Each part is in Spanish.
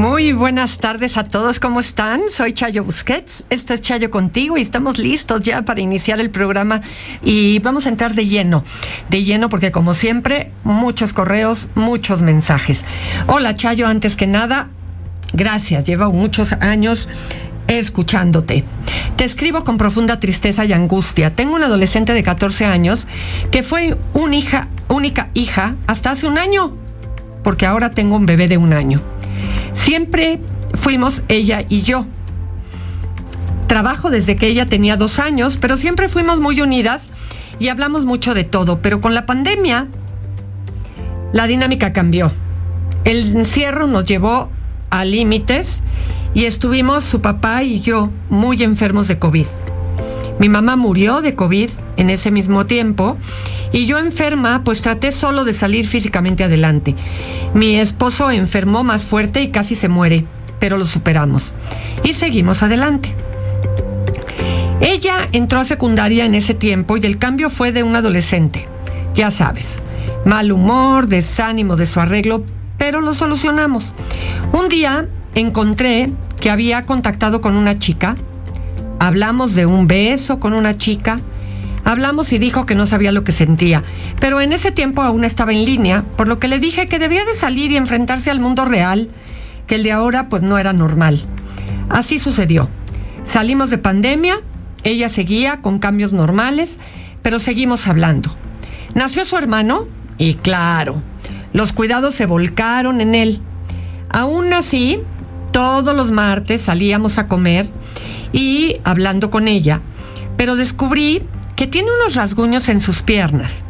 Muy buenas tardes a todos, ¿cómo están? Soy Chayo Busquets, esto es Chayo contigo y estamos listos ya para iniciar el programa y vamos a entrar de lleno, de lleno porque como siempre, muchos correos, muchos mensajes. Hola Chayo, antes que nada, gracias, llevo muchos años escuchándote. Te escribo con profunda tristeza y angustia. Tengo una adolescente de 14 años que fue una hija, única hija hasta hace un año, porque ahora tengo un bebé de un año. Siempre fuimos ella y yo. Trabajo desde que ella tenía dos años, pero siempre fuimos muy unidas y hablamos mucho de todo. Pero con la pandemia, la dinámica cambió. El encierro nos llevó a límites y estuvimos su papá y yo muy enfermos de COVID. Mi mamá murió de COVID en ese mismo tiempo y yo enferma pues traté solo de salir físicamente adelante. Mi esposo enfermó más fuerte y casi se muere, pero lo superamos y seguimos adelante. Ella entró a secundaria en ese tiempo y el cambio fue de un adolescente, ya sabes, mal humor, desánimo de su arreglo, pero lo solucionamos. Un día encontré que había contactado con una chica Hablamos de un beso con una chica. Hablamos y dijo que no sabía lo que sentía, pero en ese tiempo aún estaba en línea, por lo que le dije que debía de salir y enfrentarse al mundo real, que el de ahora pues no era normal. Así sucedió. Salimos de pandemia, ella seguía con cambios normales, pero seguimos hablando. Nació su hermano y claro, los cuidados se volcaron en él. Aún así, todos los martes salíamos a comer y hablando con ella, pero descubrí que tiene unos rasguños en sus piernas.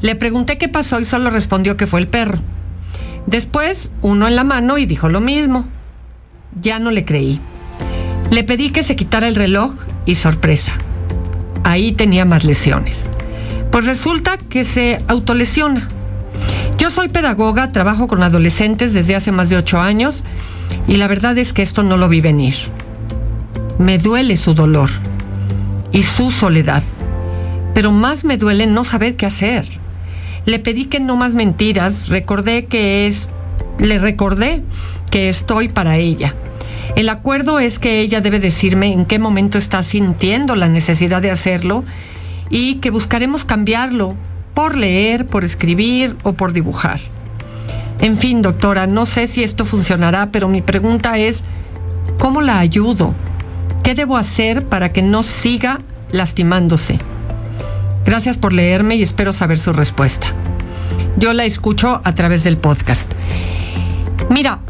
Le pregunté qué pasó y solo respondió que fue el perro. Después, uno en la mano y dijo lo mismo. Ya no le creí. Le pedí que se quitara el reloj y sorpresa. Ahí tenía más lesiones. Pues resulta que se autolesiona. Yo soy pedagoga, trabajo con adolescentes desde hace más de ocho años y la verdad es que esto no lo vi venir. Me duele su dolor y su soledad, pero más me duele no saber qué hacer. Le pedí que no más mentiras, recordé que es, le recordé que estoy para ella. El acuerdo es que ella debe decirme en qué momento está sintiendo la necesidad de hacerlo y que buscaremos cambiarlo por leer, por escribir o por dibujar. En fin, doctora, no sé si esto funcionará, pero mi pregunta es, ¿cómo la ayudo? ¿Qué debo hacer para que no siga lastimándose? Gracias por leerme y espero saber su respuesta. Yo la escucho a través del podcast. Mira,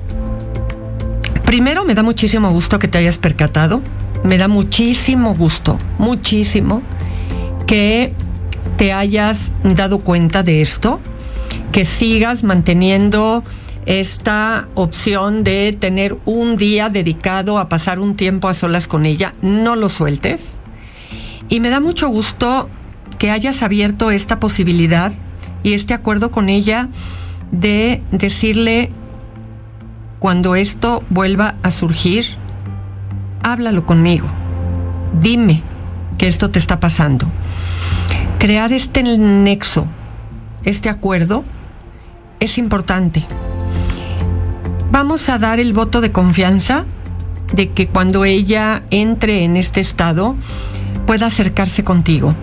primero me da muchísimo gusto que te hayas percatado. Me da muchísimo gusto, muchísimo, que te hayas dado cuenta de esto, que sigas manteniendo esta opción de tener un día dedicado a pasar un tiempo a solas con ella, no lo sueltes. Y me da mucho gusto que hayas abierto esta posibilidad y este acuerdo con ella de decirle cuando esto vuelva a surgir, háblalo conmigo. Dime que esto te está pasando. Crear este nexo, este acuerdo, es importante vamos a dar el voto de confianza de que cuando ella entre en este estado pueda acercarse contigo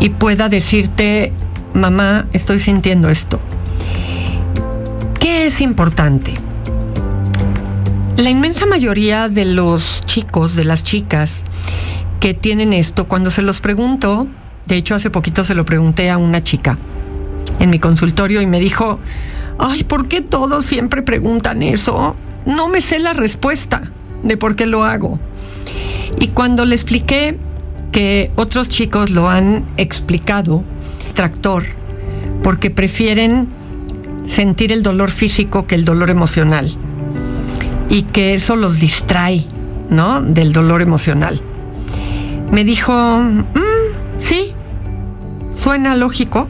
y pueda decirte, mamá, estoy sintiendo esto. ¿Qué es importante? La inmensa mayoría de los chicos, de las chicas que tienen esto, cuando se los pregunto, de hecho hace poquito se lo pregunté a una chica en mi consultorio y me dijo, ay, ¿por qué todos siempre preguntan eso? No me sé la respuesta de por qué lo hago. Y cuando le expliqué que otros chicos lo han explicado, tractor, porque prefieren sentir el dolor físico que el dolor emocional y que eso los distrae, ¿no? Del dolor emocional. Me dijo, mm, sí, suena lógico.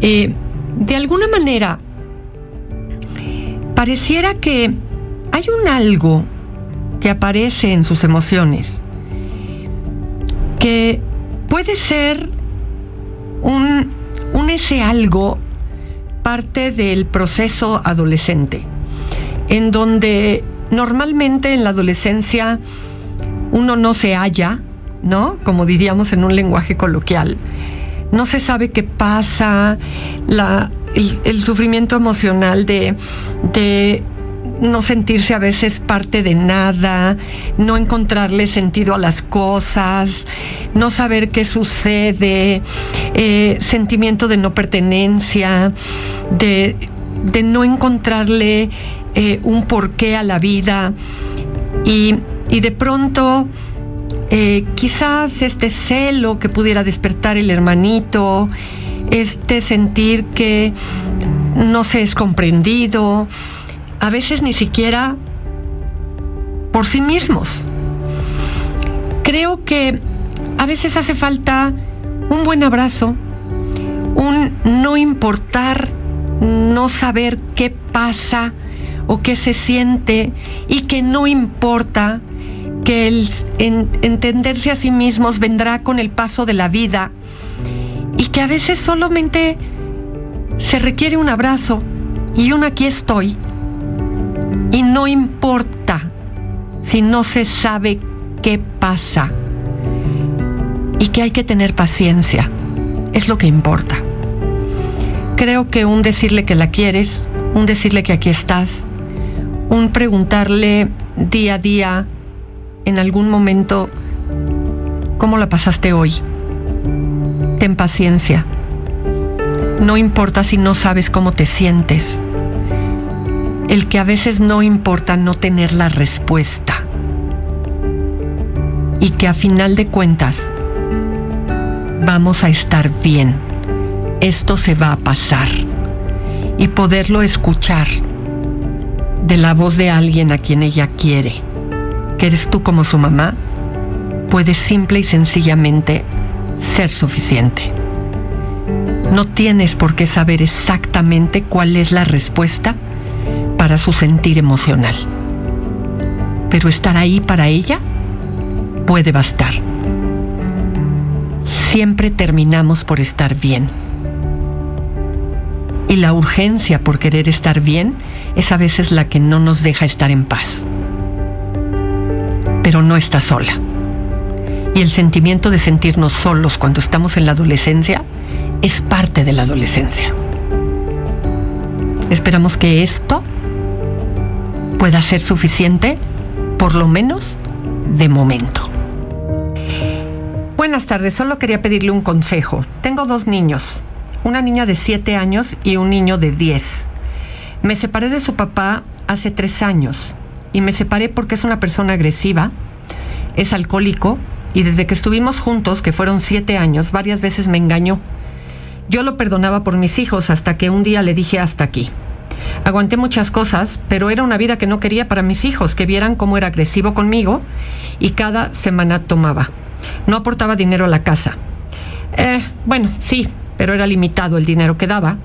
Eh, de alguna manera, pareciera que hay un algo que aparece en sus emociones que puede ser un, ese algo parte del proceso adolescente, en donde normalmente en la adolescencia uno no se halla, ¿no? Como diríamos en un lenguaje coloquial. No se sabe qué pasa, el, sufrimiento emocional de, de no sentirse a veces parte de nada, no encontrarle sentido a las cosas, no saber qué sucede, eh, sentimiento de no pertenencia, de, no encontrarle eh, un porqué a la vida. Y, de pronto eh, quizás este celo que pudiera despertar el hermanito, este sentir que no se es comprendido, a veces ni siquiera por sí mismos. Creo que a veces hace falta un buen abrazo, un no importar, no saber qué pasa o qué se siente y que no importa que el entenderse a sí mismos vendrá con el paso de la vida y que a veces solamente se requiere un abrazo y un aquí estoy y no importa si no se sabe qué pasa y que hay que tener paciencia. Es lo que importa. Creo que un decirle que la quieres, un decirle que aquí estás, un preguntarle día a día, en algún momento, ¿cómo la pasaste hoy? Ten paciencia. No importa si no sabes cómo te sientes. El que a veces no importa no tener la respuesta. Y que a final de cuentas vamos a estar bien, esto se va a pasar. Y poderlo escuchar de la voz de alguien a quien ella quiere, que eres tú como su mamá, puede simple y sencillamente ser suficiente. No tienes por qué saber exactamente cuál es la respuesta para su sentir emocional. Pero estar ahí para ella puede bastar. Siempre terminamos por estar bien. Y la urgencia por querer estar bien es a veces la que no nos deja estar en paz. Pero no está sola. Y el sentimiento de sentirnos solos cuando estamos en la adolescencia es parte de la adolescencia. Esperamos que esto pueda ser suficiente, por lo menos de momento. Buenas tardes, solo quería pedirle un consejo. Tengo dos niños, una niña de 7 años y un niño de 10. Me separé de su papá hace tres años y me separé porque es una persona agresiva, es alcohólico y desde que estuvimos juntos, que fueron siete años, varias veces me engañó. Yo lo perdonaba por mis hijos hasta que un día le dije hasta aquí. Aguanté muchas cosas, pero era una vida que no quería para mis hijos, que vieran cómo era agresivo conmigo y cada semana tomaba. No aportaba dinero a la casa. Eh, bueno, sí, pero era limitado el dinero que daba.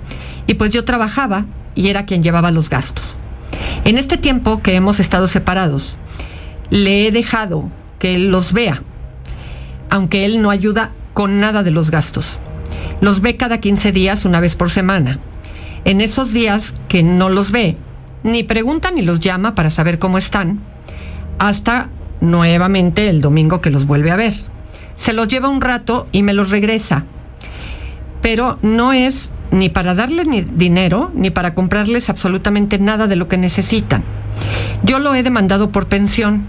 Y pues yo trabajaba y era quien llevaba los gastos. En este tiempo que hemos estado separados, le he dejado que él los vea, aunque él no ayuda con nada de los gastos. Los ve cada 15 días, una vez por semana en esos días que no los ve, ni pregunta ni los llama para saber cómo están, hasta nuevamente el domingo que los vuelve a ver. Se los lleva un rato y me los regresa. Pero no es ni para darles ni dinero, ni para comprarles absolutamente nada de lo que necesitan. Yo lo he demandado por pensión.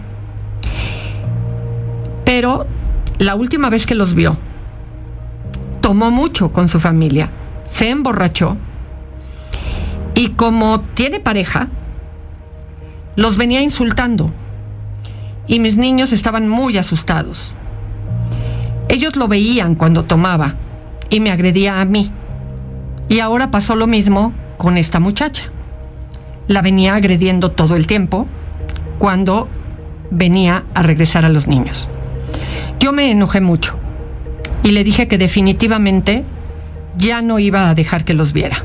Pero la última vez que los vio, tomó mucho con su familia, se emborrachó y como tiene pareja, los venía insultando. Y mis niños estaban muy asustados. Ellos lo veían cuando tomaba y me agredía a mí. Y ahora pasó lo mismo con esta muchacha. La venía agrediendo todo el tiempo cuando venía a regresar a los niños. Yo me enojé mucho y le dije que definitivamente ya no iba a dejar que los viera.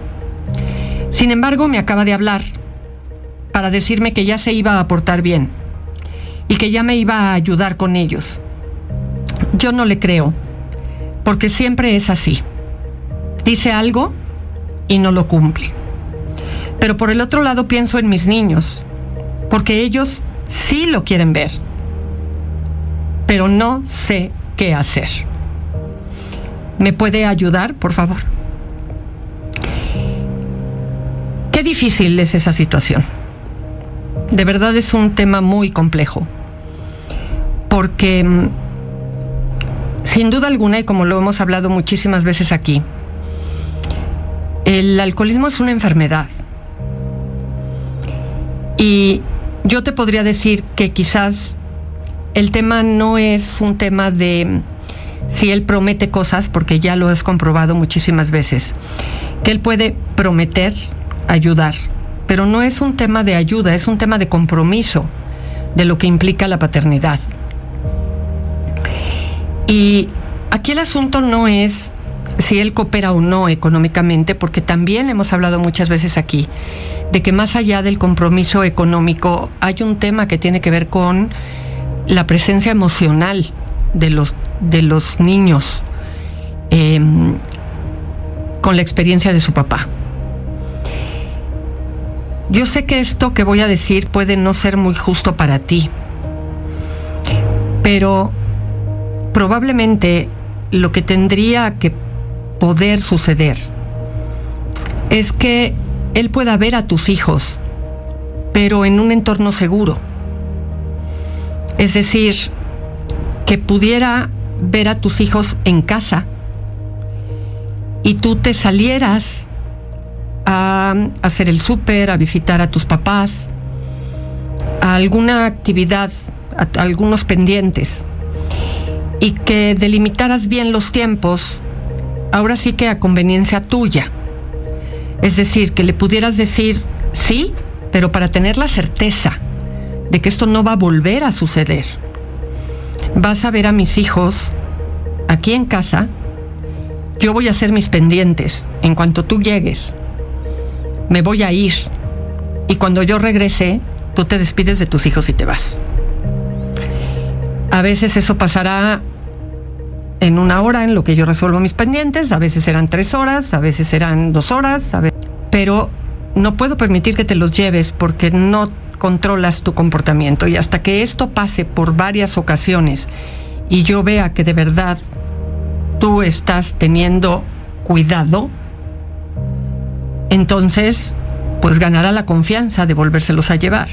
Sin embargo, me acaba de hablar para decirme que ya se iba a portar bien y que ya me iba a ayudar con ellos. Yo no le creo, porque siempre es así. Dice algo y no lo cumple. Pero por el otro lado pienso en mis niños, porque ellos sí lo quieren ver, pero no sé qué hacer. ¿Me puede ayudar, por favor? Qué difícil es esa situación. De verdad es un tema muy complejo, porque mm, sin duda alguna, y como lo hemos hablado muchísimas veces aquí, el alcoholismo es una enfermedad. Y yo te podría decir que quizás el tema no es un tema de si él promete cosas, porque ya lo has comprobado muchísimas veces, que él puede prometer ayudar, pero no es un tema de ayuda, es un tema de compromiso de lo que implica la paternidad. Y aquí el asunto no es si él coopera o no económicamente, porque también hemos hablado muchas veces aquí de que más allá del compromiso económico hay un tema que tiene que ver con la presencia emocional de los, de los niños em, con la experiencia de su papá. Yo sé que esto que voy a decir puede no ser muy justo para ti, pero probablemente lo que tendría que poder suceder es que él pueda ver a tus hijos, pero en un entorno seguro. Es decir, que pudiera ver a tus hijos en casa y tú te salieras a hacer el súper, a visitar a tus papás, a alguna actividad, a algunos pendientes, y que delimitaras bien los tiempos, ahora sí que a conveniencia tuya. Es decir, que le pudieras decir sí, pero para tener la certeza de que esto no va a volver a suceder vas a ver a mis hijos aquí en casa, yo voy a hacer mis pendientes en cuanto tú llegues. Me voy a ir. Y cuando yo regrese, tú te despides de tus hijos y te vas. A veces eso pasará en una hora en lo que yo resuelvo mis pendientes, a veces serán tres horas, a veces serán dos horas, pero no puedo permitir que te los lleves porque no controlas tu comportamiento y hasta que esto pase por varias ocasiones y yo vea que de verdad tú estás teniendo cuidado, entonces pues ganará la confianza de volvérselos a llevar.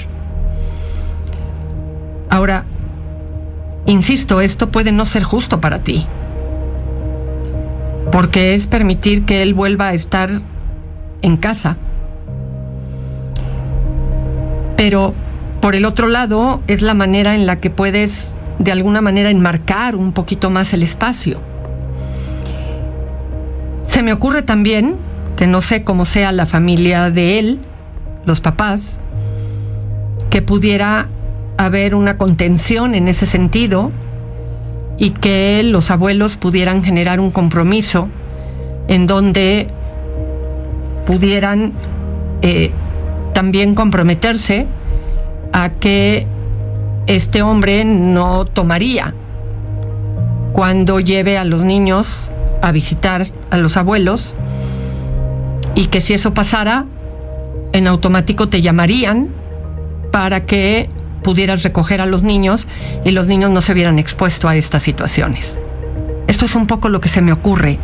Ahora, insisto, esto puede no ser justo para ti, porque es permitir que él vuelva a estar en casa pero por el otro lado es la manera en la que puedes de alguna manera enmarcar un poquito más el espacio. Se me ocurre también, que no sé cómo sea la familia de él, los papás, que pudiera haber una contención en ese sentido y que los abuelos pudieran generar un compromiso en donde pudieran eh, también comprometerse a que este hombre no tomaría cuando lleve a los niños a visitar a los abuelos y que si eso pasara, en automático te llamarían para que pudieras recoger a los niños y los niños no se vieran expuestos a estas situaciones. Esto es un poco lo que se me ocurre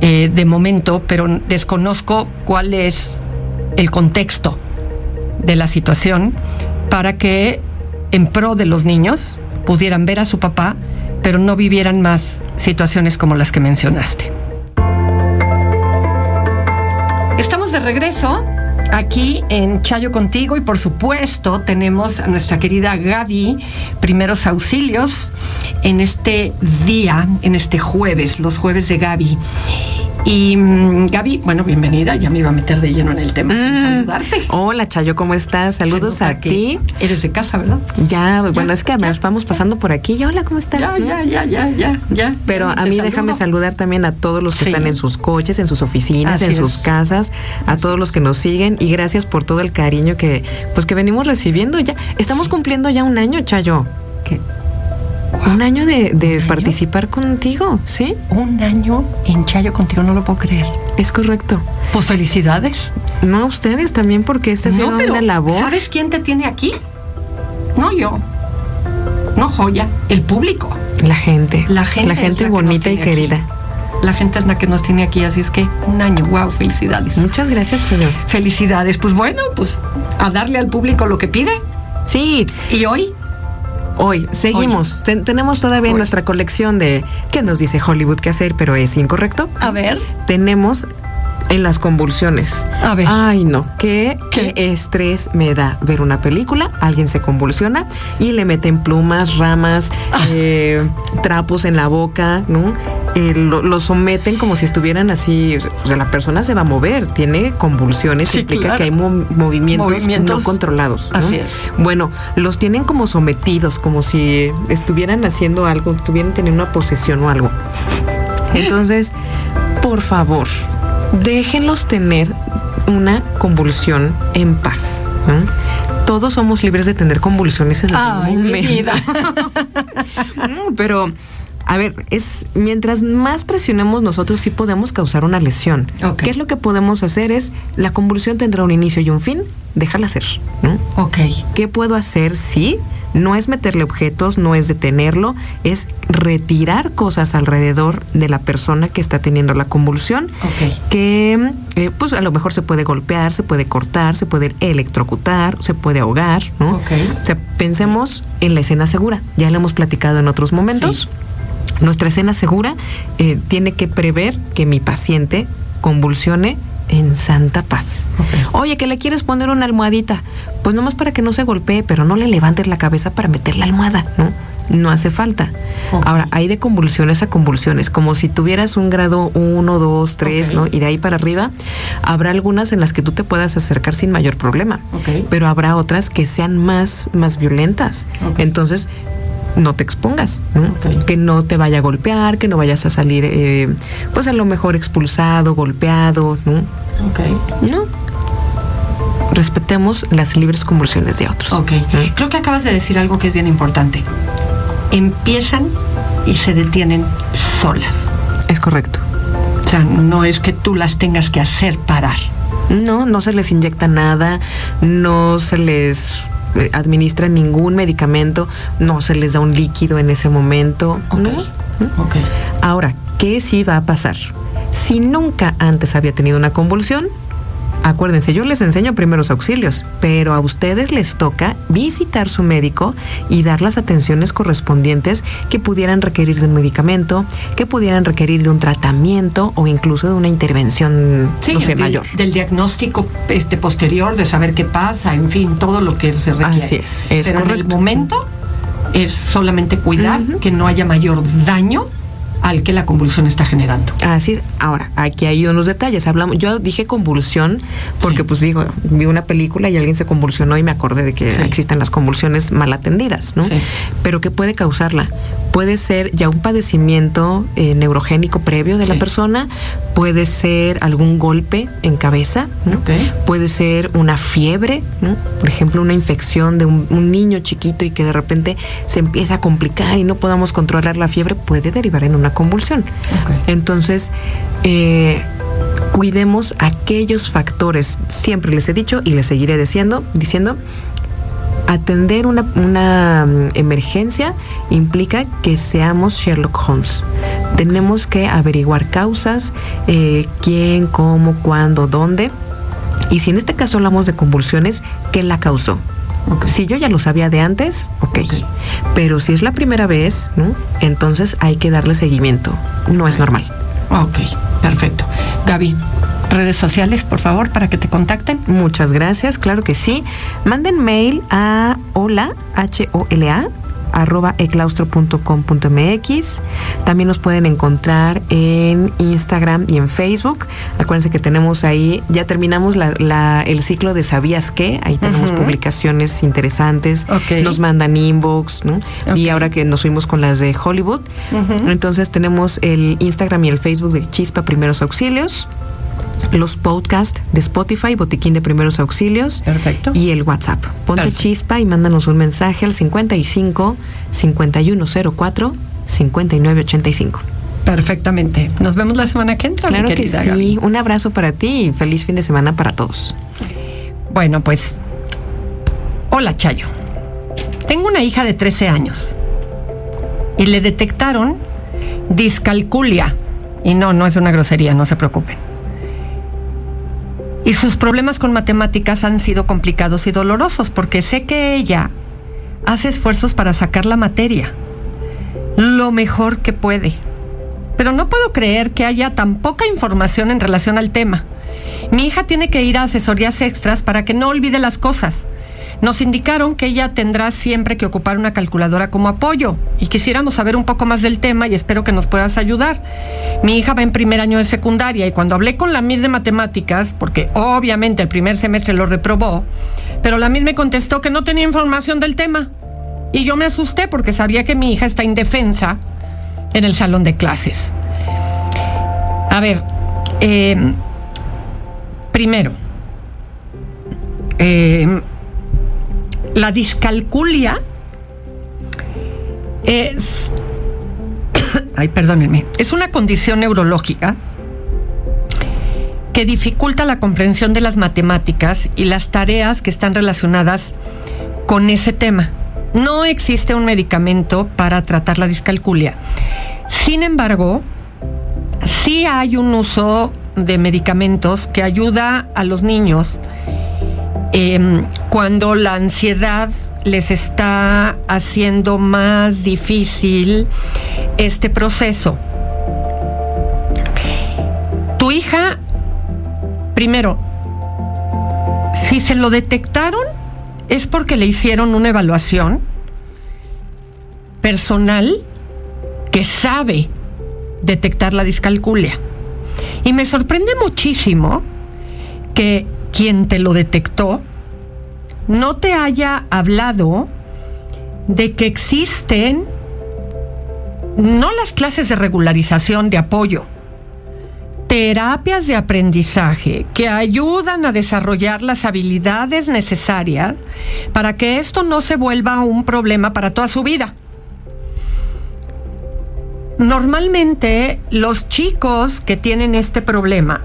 eh, de momento, pero desconozco cuál es el contexto de la situación para que en pro de los niños pudieran ver a su papá, pero no vivieran más situaciones como las que mencionaste. Estamos de regreso aquí en Chayo contigo y por supuesto tenemos a nuestra querida Gaby, primeros auxilios, en este día, en este jueves, los jueves de Gaby. Y mm, Gaby, bueno, bienvenida. Ya me iba a meter de lleno en el tema sin Mm. saludarte. Hola, Chayo, ¿cómo estás? Saludos a ti. Eres de casa, ¿verdad? Ya, bueno, es que ya. nos vamos pasando por aquí. Y hola, ¿cómo estás? Ya, ¿No? ya, ya, ya, ya, ya. Pero Ya, a mí saludo. déjame saludar también a todos los que Sí. están en sus coches, en sus oficinas, Así en sus casas, a todos los que nos siguen y gracias por todo el cariño que pues que venimos recibiendo ya. Estamos cumpliendo ya un año, Chayo. ¿Qué? Un año de, de ¿Un año? participar contigo, ¿sí? Un año en Chayo contigo, no lo puedo creer. Es correcto. Pues felicidades. No, ustedes también porque esta sido no, una labor. ¿sabes quién te tiene aquí? No yo. No joya, el público. La gente. La gente La es gente la que nos bonita y aquí. querida. La gente es la que nos tiene aquí, así es que un año, wow, felicidades. Muchas gracias, Chayo. Felicidades. Pues bueno, pues a darle al público lo que pide. Sí, Y hoy, Hoy, seguimos. Ten- tenemos todavía en nuestra colección de qué nos dice Hollywood qué hacer, pero es incorrecto. a ver, Tenemos en las convulsiones. A ver. Ay, no, qué, ¿Qué? qué estrés me da ver una película, alguien se convulsiona y le meten plumas, ramas, Ah. eh, trapos en la boca, ¿no? Eh, lo, lo someten como si estuvieran así, o sea, la persona se va a mover, tiene convulsiones, Sí, implica claro. que hay mo- movimientos, Movimientos. no controlados. ¿no? Así es. Bueno, los tienen como sometidos, como si estuvieran haciendo algo, estuvieran teniendo una posesión o algo. Entonces, por favor, déjenlos tener una convulsión en paz. ¿no? Todos somos libres de tener convulsiones en algún momento. vida. Pero, a ver, es mientras más presionemos nosotros sí podemos causar una lesión. ¿Qué es lo que podemos hacer? Es la convulsión tendrá un inicio y un fin. Déjala ser. ¿no? ok. ¿Qué puedo hacer? Sí, no es meterle objetos, no es detenerlo, es retirar cosas alrededor de la persona que está teniendo la convulsión. Ok. Que eh, pues a lo mejor se puede golpear, se puede cortar, se puede electrocutar, se puede ahogar, ¿no? Ok. O sea, pensemos en la escena segura. Ya lo hemos platicado en otros momentos. Nuestra escena segura eh, tiene que prever que mi paciente convulsione en santa paz. Oye, que le quieres poner una almohadita, pues nomás para que no se golpee, pero no le levantes la cabeza para meter la almohada, ¿no? No hace falta. Ahora, hay de convulsiones a convulsiones, como si tuvieras un grado 1, 2, 3, Ok. ¿no? Y de ahí para arriba, habrá algunas en las que tú te puedas acercar sin mayor problema. Pero habrá otras que sean más, más violentas. Entonces, no te expongas, que no te vaya a golpear, que no vayas a salir, eh, pues a lo mejor expulsado, golpeado, ¿no? Ok. No. Respetemos las libres convulsiones de otros. Ok. ¿no? Creo que acabas de decir algo que es bien importante. Empiezan y se detienen solas. Es correcto. O sea, no es que tú las tengas que hacer parar. No, no se les inyecta nada, no se les eh, administra ningún medicamento, no se les da un líquido en ese momento. Ok. ¿no? Ok. Ahora, ¿qué sí va a pasar? Si nunca antes había tenido una convulsión, acuérdense, yo les enseño primeros auxilios, pero a ustedes les toca visitar su médico y dar las atenciones correspondientes que pudieran requerir de un medicamento, que pudieran requerir de un tratamiento o incluso de una intervención, Sí, no sé, del, mayor. del diagnóstico este posterior, de saber qué pasa, en fin, todo lo que se requiere. Así es, es Pero en el momento es solamente cuidar que no haya mayor daño al que la convulsión está generando. Así es. Ahora, aquí hay unos detalles. Hablamos, yo dije convulsión porque Sí. pues digo, vi una película y alguien se convulsionó y me acordé de que Sí. existen las convulsiones mal atendidas, ¿no? Sí. Pero ¿qué puede causarla? Puede ser ya un padecimiento eh, neurogénico previo de la persona, puede ser algún golpe en cabeza, ¿no? Puede ser una fiebre, ¿no? por ejemplo, una infección de un, un niño chiquito y que de repente se empieza a complicar y no podamos controlar la fiebre, puede derivar en una convulsión. Entonces, eh, cuidemos aquellos factores, siempre les he dicho y les seguiré diciendo, diciendo atender una, una, mm, emergencia implica que seamos Sherlock Holmes. Tenemos que averiguar causas, eh, quién, cómo, cuándo, dónde. Y si en este caso hablamos de convulsiones, ¿qué la causó? Si yo ya lo sabía de antes, ok. Ok. Pero si es la primera vez, ¿no? entonces hay que darle seguimiento. No es normal. Ok, perfecto. Gaby, redes sociales, por favor, para que te contacten. Muchas gracias, claro que sí. Manden mail a hola, H-O-L-A, arroba eclaustro.com.mx. También nos pueden encontrar en Instagram y en Facebook. Acuérdense que tenemos ahí, ya terminamos el ciclo de ¿Sabías qué? Ahí tenemos publicaciones interesantes. Nos mandan inbox, ¿no? Y ahora que nos fuimos con las de Hollywood. Entonces tenemos el Instagram y el Facebook de Chispa Primeros Auxilios los podcasts de Spotify, Botiquín de Primeros Auxilios. Perfecto. Y el WhatsApp. Ponte chispa y mándanos un mensaje al 55 5104 5985. Perfectamente. Nos vemos la semana que entra. Claro que sí. Un abrazo para ti y feliz fin de semana para todos. Bueno, pues. Hola, Chayo. Tengo una hija de 13 años y le detectaron discalculia. Y no, no es una grosería, no se preocupen. Y sus problemas con matemáticas han sido complicados y dolorosos porque sé que ella hace esfuerzos para sacar la materia lo mejor que puede. Pero no puedo creer que haya tan poca información en relación al tema. Mi hija tiene que ir a asesorías extras para que no olvide las cosas. Nos indicaron que ella tendrá siempre que ocupar una calculadora como apoyo y quisiéramos saber un poco más del tema y espero que nos puedas ayudar. Mi hija va en primer año de secundaria y cuando hablé con la MIS de matemáticas, porque obviamente el primer semestre lo reprobó, pero la MIS me contestó que no tenía información del tema. Y yo me asusté porque sabía que mi hija está indefensa en el salón de clases. A ver, em, primero, eh, la discalculia es, ay, perdónenme, es una condición neurológica que dificulta la comprensión de las matemáticas y las tareas que están relacionadas con ese tema. No existe un medicamento para tratar la discalculia. Sin embargo, sí hay un uso de medicamentos que ayuda a los niños Em, cuando la ansiedad les está haciendo más difícil este proceso. Tu hija, primero, si se lo detectaron, es porque le hicieron una evaluación personal que sabe detectar la discalculia. Y me sorprende muchísimo que quien te lo detectó no te haya hablado de que existen no las clases de regularización de apoyo, terapias de aprendizaje que ayudan a desarrollar las habilidades necesarias para que esto no se vuelva un problema para toda su vida. Normalmente los chicos que tienen este problema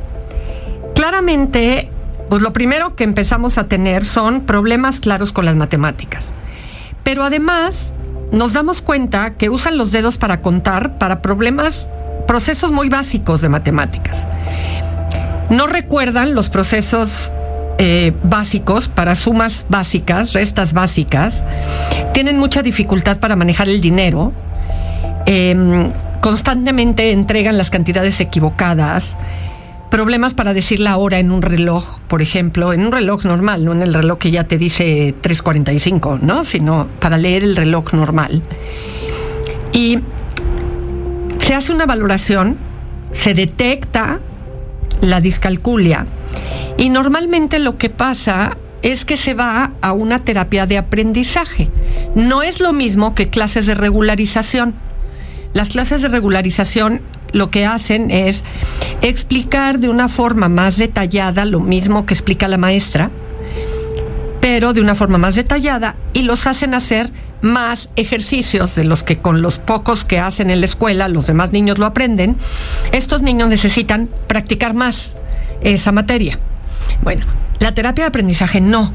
claramente pues lo primero que empezamos a tener son problemas claros con las matemáticas. Pero además nos damos cuenta que usan los dedos para contar para problemas, procesos muy básicos de matemáticas. No recuerdan los procesos eh, básicos para sumas básicas, restas básicas. Tienen mucha dificultad para manejar el dinero. Em, constantemente entregan las cantidades equivocadas problemas para decir la hora en un reloj, por ejemplo, en un reloj normal, no en el reloj que ya te dice 3.45, ¿no? Sino para leer el reloj normal. Y se hace una valoración, se detecta la discalculia y normalmente lo que pasa es que se va a una terapia de aprendizaje. No es lo mismo que clases de regularización. Las clases de regularización lo que hacen es explicar de una forma más detallada lo mismo que explica la maestra, pero de una forma más detallada y los hacen hacer más ejercicios de los que con los pocos que hacen en la escuela los demás niños lo aprenden. Estos niños necesitan practicar más esa materia. Bueno, la terapia de aprendizaje no.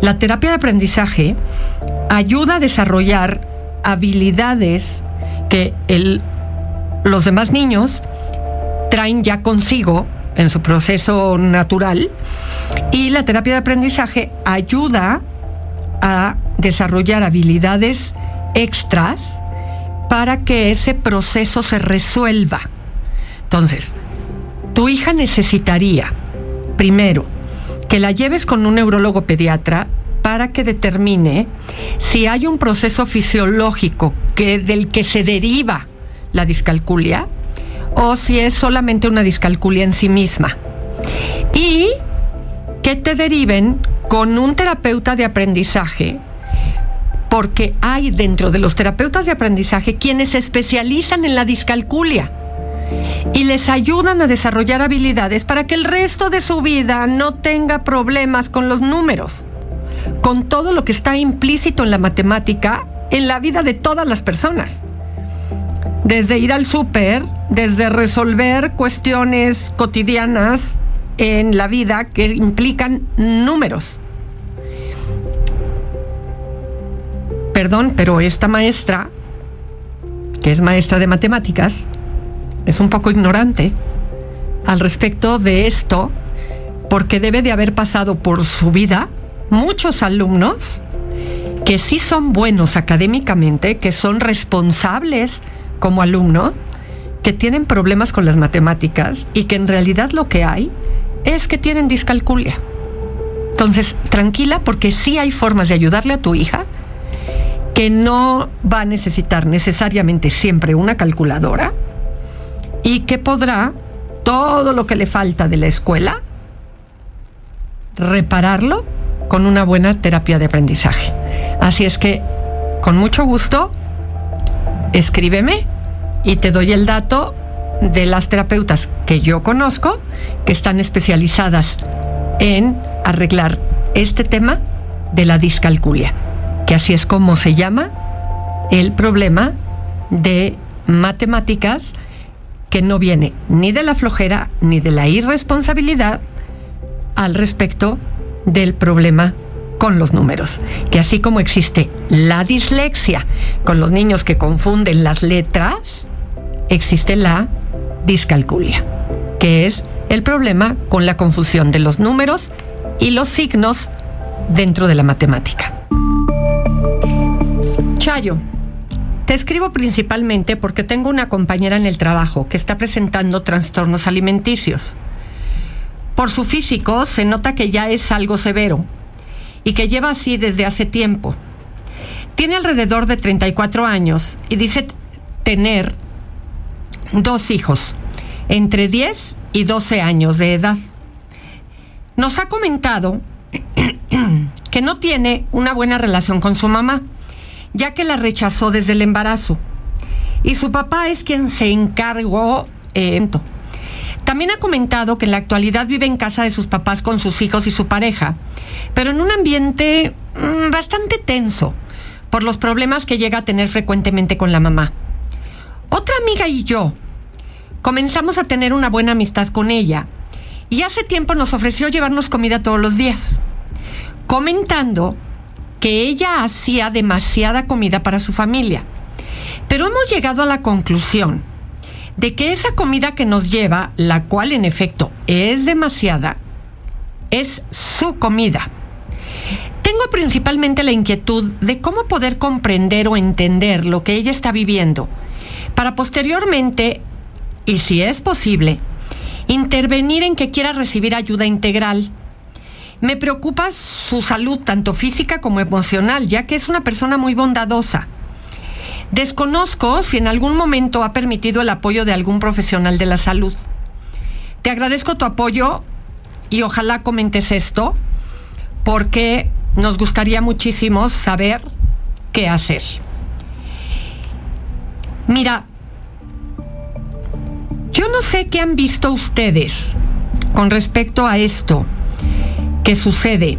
La terapia de aprendizaje ayuda a desarrollar habilidades que el los demás niños traen ya consigo en su proceso natural y la terapia de aprendizaje ayuda a desarrollar habilidades extras para que ese proceso se resuelva. Entonces, tu hija necesitaría, primero, que la lleves con un neurólogo pediatra para que determine si hay un proceso fisiológico que, del que se deriva la discalculia o si es solamente una discalculia en sí misma. Y que te deriven con un terapeuta de aprendizaje, porque hay dentro de los terapeutas de aprendizaje quienes se especializan en la discalculia y les ayudan a desarrollar habilidades para que el resto de su vida no tenga problemas con los números, con todo lo que está implícito en la matemática en la vida de todas las personas. Desde ir al súper, desde resolver cuestiones cotidianas en la vida que implican números. Perdón, pero esta maestra, que es maestra de matemáticas, es un poco ignorante al respecto de esto, porque debe de haber pasado por su vida muchos alumnos que sí son buenos académicamente, que son responsables como alumno, que tienen problemas con las matemáticas y que en realidad lo que hay es que tienen discalculia. Entonces, tranquila porque sí hay formas de ayudarle a tu hija que no va a necesitar necesariamente siempre una calculadora, y que podrá todo lo que le falta de la escuela repararlo con una buena terapia de aprendizaje. Así es que, con mucho gusto, escríbeme y te doy el dato de las terapeutas que yo conozco que están especializadas en arreglar este tema de la discalculia, que así es como se llama el problema de matemáticas que no viene ni de la flojera ni de la irresponsabilidad al respecto del problema con los números. Que así como existe la dislexia con los niños que confunden las letras, existe la discalculia, que es el problema con la confusión de los números y los signos dentro de la matemática. Chayo, te escribo principalmente porque tengo una compañera en el trabajo que está presentando trastornos alimenticios. Por su físico se nota que ya es algo severo y que lleva así desde hace tiempo. Tiene alrededor de 34 años y dice tener dos hijos, entre 10 y 12 años de edad. Nos ha comentado que no tiene una buena relación con su mamá ya que la rechazó desde el embarazo. Y su papá es quien se encargó. Eh, también ha comentado que en la actualidad vive en casa de sus papás con sus hijos y su pareja, pero en un ambiente mm, bastante tenso por los problemas que llega a tener frecuentemente con la mamá. Otra amiga y yo comenzamos a tener una buena amistad con ella y hace tiempo nos ofreció llevarnos comida todos los días, comentando que ella hacía demasiada comida para su familia. Pero hemos llegado a la conclusión de que esa comida que nos lleva, la cual en efecto es demasiada, es su comida. Tengo principalmente la inquietud de cómo poder comprender o entender lo que ella está viviendo, para posteriormente, y si es posible, intervenir en que quiera recibir ayuda integral me preocupa su salud, tanto física como emocional, ya que es una persona muy bondadosa. Desconozco si en algún momento ha permitido el apoyo de algún profesional de la salud. Te agradezco tu apoyo y ojalá comentes esto, porque nos gustaría muchísimo saber qué hacer. Mira, yo no sé qué han visto ustedes con respecto a esto ¿Qué sucede.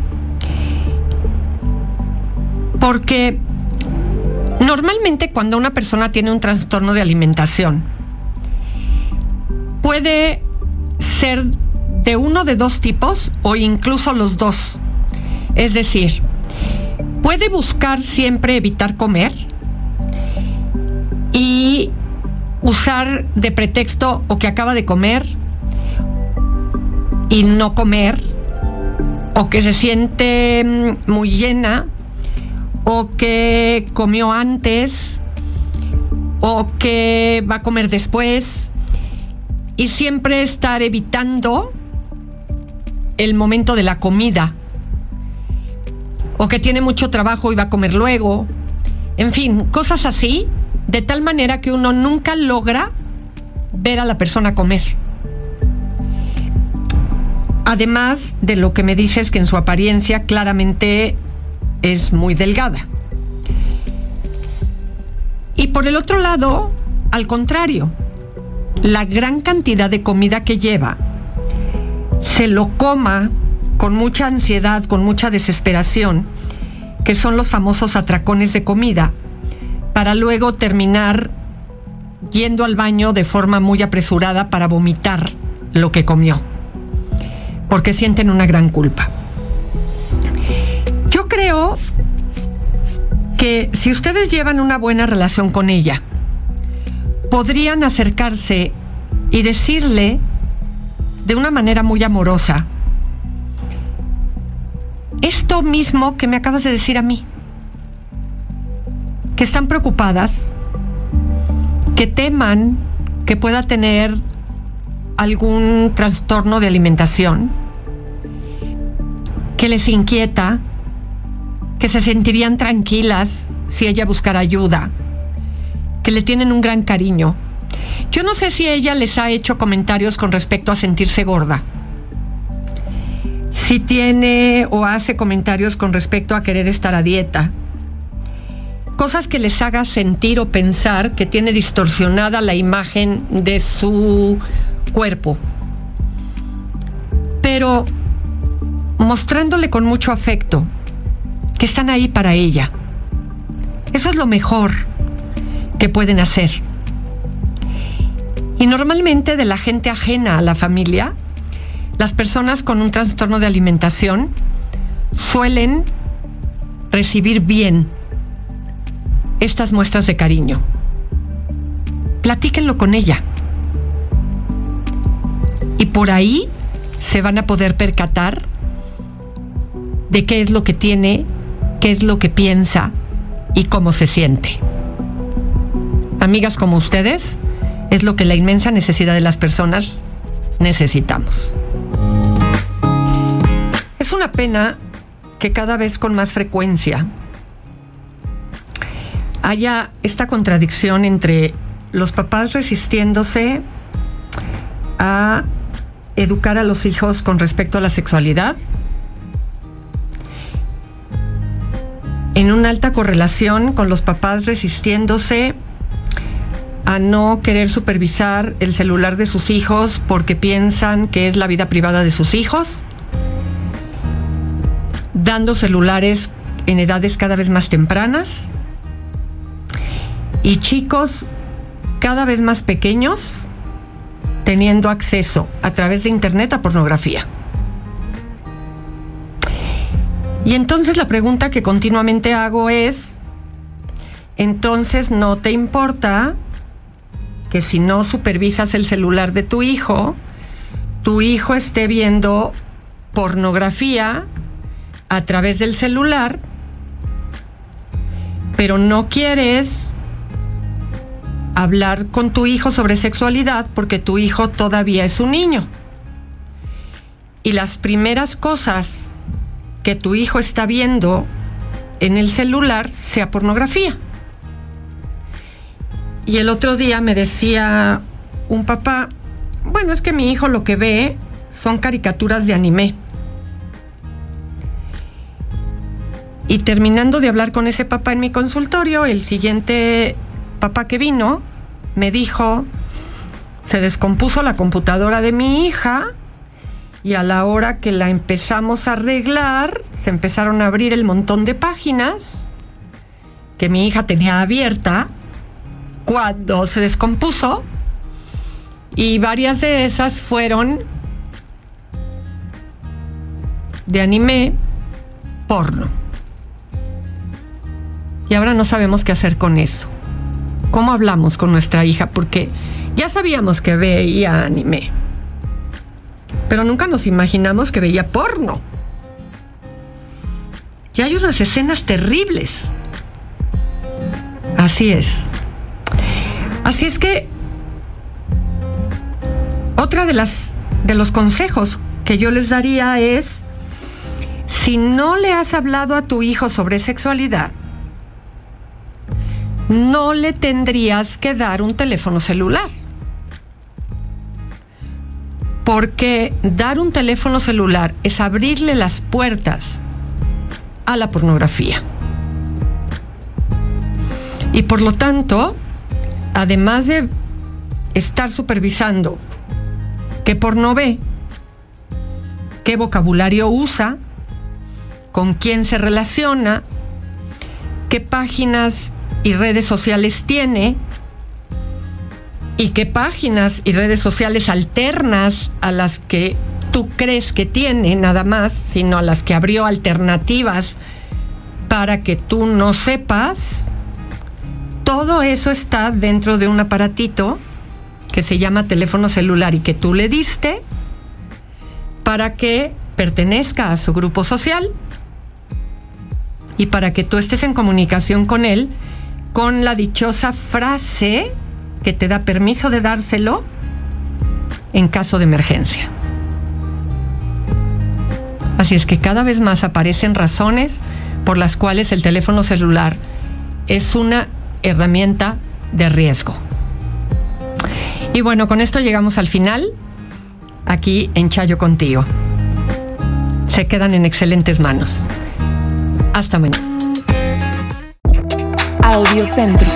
Porque normalmente cuando una persona tiene un trastorno de alimentación, puede ser de uno de dos tipos o incluso los dos. Es decir, puede buscar siempre evitar comer y usar de pretexto o que acaba de comer y no comer o que se siente mm, muy llena, o que comió antes, o que va a comer después, y siempre estar evitando el momento de la comida. o que tiene mucho trabajo y va a comer luego. En fin, cosas así, de tal manera que uno nunca logra ver a la persona comer. Además de lo que me dices que en su apariencia claramente es muy delgada. Y por el otro lado, al contrario, la gran cantidad de comida que lleva se lo coma con mucha ansiedad, con mucha desesperación, que son los famosos atracones de comida, para luego terminar yendo al baño de forma muy apresurada para vomitar lo que comió, porque sienten una gran culpa. Creo que si ustedes llevan una buena relación con ella, podrían acercarse y decirle de una manera muy amorosa esto mismo que me acabas de decir a mí, que están preocupadas, que teman que pueda tener algún trastorno de alimentación, que les inquieta, que se sentirían tranquilas si ella buscara ayuda, que le tienen un gran cariño. Yo no sé si ella les ha hecho comentarios con respecto a sentirse gorda. Si tiene o hace comentarios con respecto a querer estar a dieta. Cosas que les haga sentir o pensar que tiene distorsionada la imagen de su cuerpo. Pero mostrándole con mucho afecto que están ahí para ella. Eso es lo mejor que pueden hacer. Y normalmente de la gente ajena a la familia, las personas con un trastorno de alimentación suelen recibir bien estas muestras de cariño. Platíquenlo con ella. Y por ahí se van a poder percatar de qué es lo que tiene qué es lo que piensa y cómo se siente. Amigas como ustedes, es lo que la inmensa necesidad de las personas necesitamos. Es una pena que cada vez con más frecuencia haya esta contradicción entre los papás resistiéndose a educar a los hijos con respecto a la sexualidad en una alta correlación con los papás resistiéndose a no querer supervisar el celular de sus hijos porque piensan que es la vida privada de sus hijos, dando celulares en edades cada vez más tempranas y chicos cada vez más pequeños teniendo acceso a través de Internet a pornografía. Y entonces la pregunta que continuamente hago es, entonces no te importa que si no supervisas el celular de tu hijo, tu hijo esté viendo pornografía a través del celular, pero no quieres hablar con tu hijo sobre sexualidad porque tu hijo todavía es un niño. Y las primeras cosas que tu hijo está viendo en el celular sea pornografía. Y el otro día me decía un papá, bueno, es que mi hijo lo que ve son caricaturas de anime. Y terminando de hablar con ese papá en mi consultorio, el siguiente papá que vino me dijo, se descompuso la computadora de mi hija y a la hora que la empezamos a arreglar, se empezaron a abrir el montón de páginas que mi hija tenía abierta cuando se descompuso y varias de esas fueron de anime porno. Y ahora no sabemos qué hacer con eso. ¿Cómo hablamos con nuestra hija? Porque ya sabíamos que veía anime pero nunca nos imaginamos que veía porno. Y hay unas escenas terribles. Así es. Así es que otra de las de los consejos que yo les daría es si no le has hablado a tu hijo sobre sexualidad, no le tendrías que dar un teléfono celular. Porque dar un teléfono celular es abrirle las puertas a la pornografía. Y por lo tanto, además de estar supervisando qué porno ve, qué vocabulario usa, con quién se relaciona, qué páginas y redes sociales tiene y qué páginas y redes sociales alternas a las que tú crees que tiene nada más, sino a las que abrió alternativas para que tú no sepas. Todo eso está dentro de un aparatito que se llama teléfono celular y que tú le diste para que pertenezca a su grupo social y para que tú estés en comunicación con él con la dichosa frase que te da permiso de dárselo en caso de emergencia. Así es que cada vez más aparecen razones por las cuales el teléfono celular es una herramienta de riesgo. Y bueno, con esto llegamos al final, aquí en Chayo contigo. Se quedan en excelentes manos. Hasta mañana. Audio Centro.